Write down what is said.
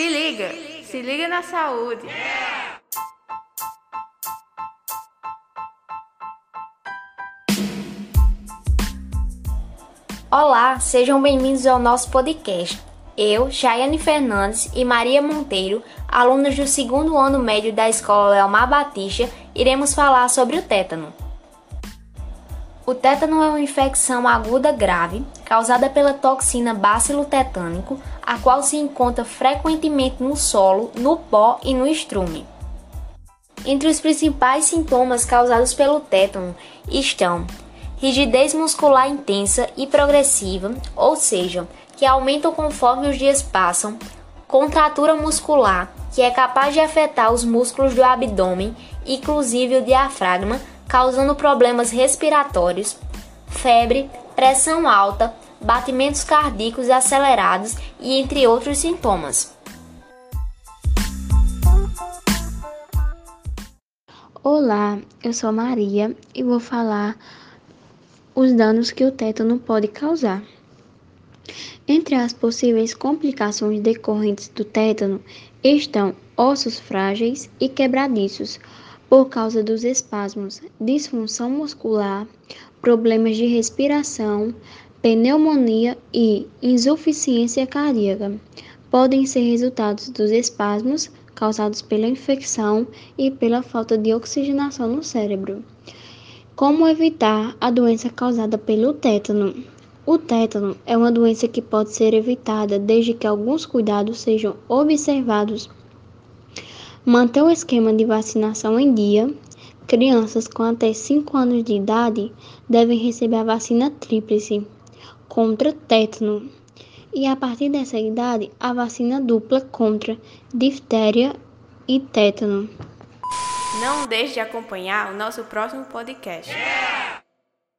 Se liga, se liga na saúde. Olá, sejam bem-vindos ao nosso podcast. Eu, Jaiane Fernandes e Maria Monteiro, alunas do segundo ano médio da Escola Leomar Batista, iremos falar sobre o tétano. O tétano é uma infecção aguda grave causada pela toxina bacilo tetânico, a qual se encontra frequentemente no solo, no pó e no estrume. Entre os principais sintomas causados pelo tétano estão rigidez muscular intensa e progressiva, ou seja, que aumentam conforme os dias passam, contratura muscular, que é capaz de afetar os músculos do abdômen, inclusive o diafragma, causando problemas respiratórios, febre, pressão alta, batimentos cardíacos acelerados e entre outros sintomas. Olá, eu sou Maria e vou falar os danos que o tétano pode causar. Entre as possíveis complicações decorrentes do tétano estão ossos frágeis e quebradiços, por causa dos espasmos, disfunção muscular, problemas de respiração, pneumonia e insuficiência cardíaca. Podem ser resultados dos espasmos causados pela infecção e pela falta de oxigenação no cérebro. Como evitar a doença causada pelo tétano? O tétano é uma doença que pode ser evitada desde que alguns cuidados sejam observados Manter o esquema de vacinação em dia. Crianças com até 5 anos de idade devem receber a vacina tríplice contra tétano e a partir dessa idade a vacina dupla contra diftéria e tétano. Não deixe de acompanhar o nosso próximo podcast. Yeah!